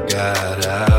I got out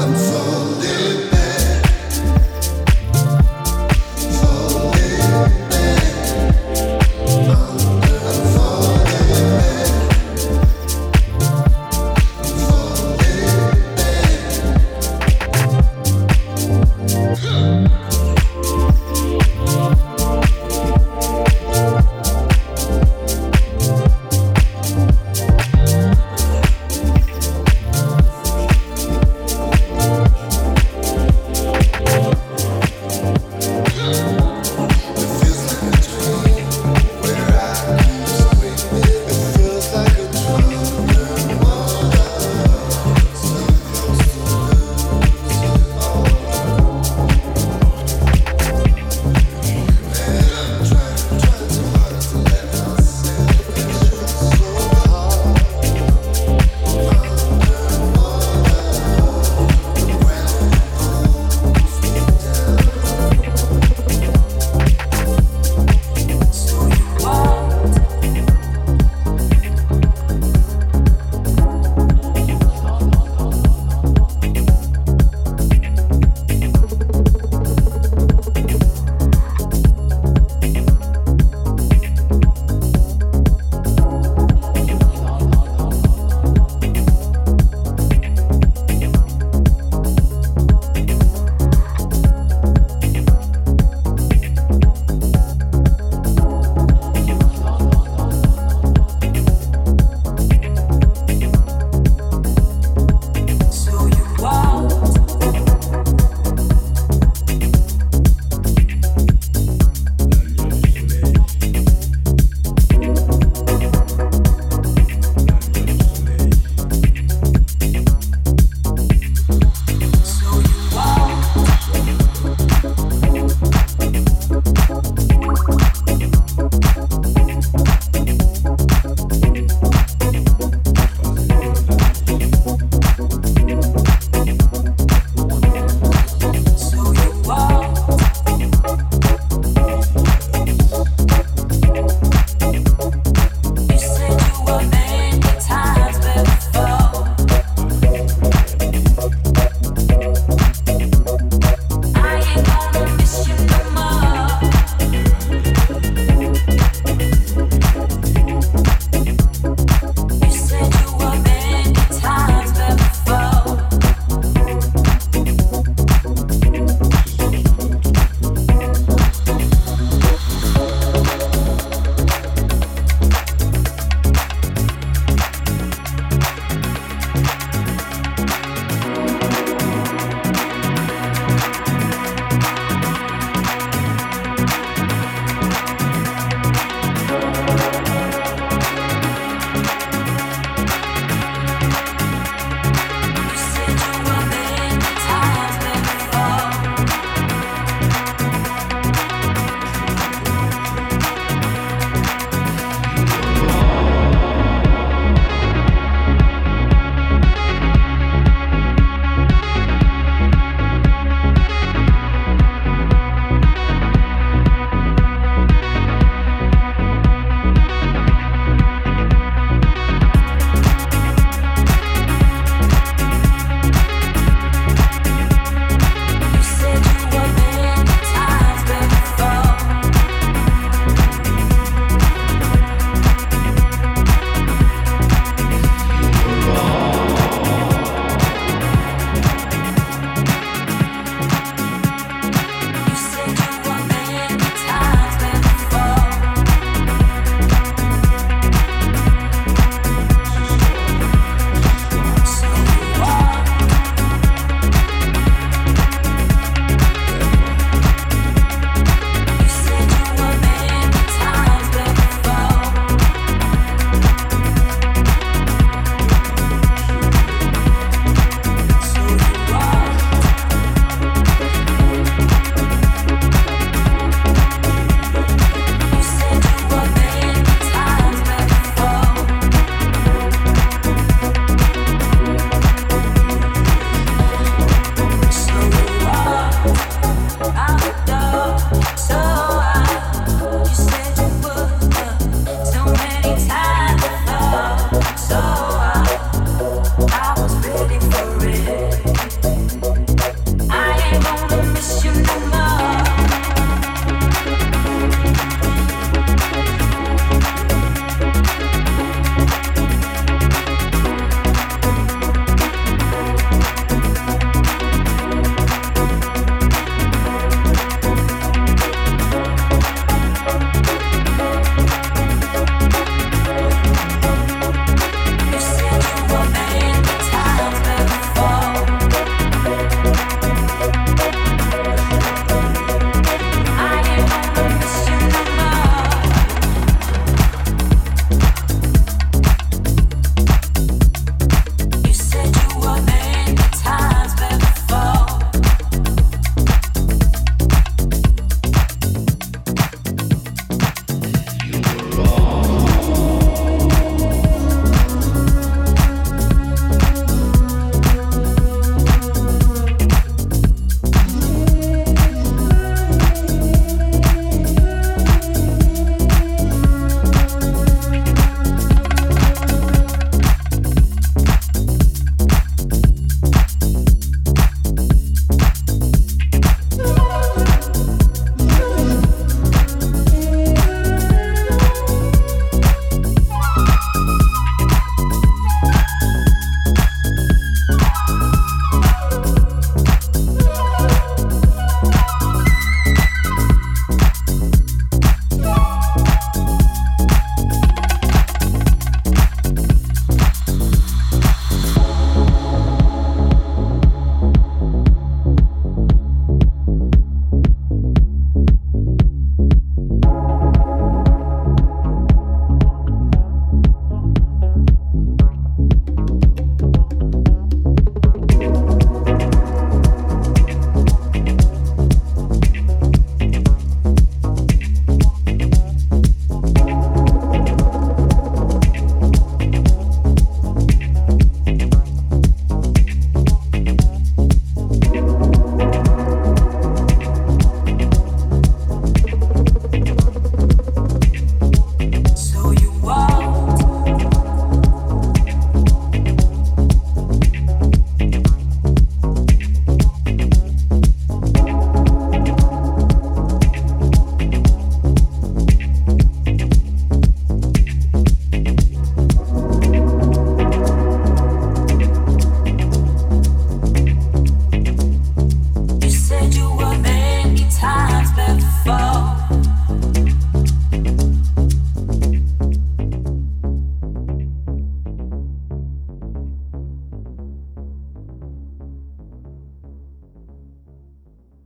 I'm falling.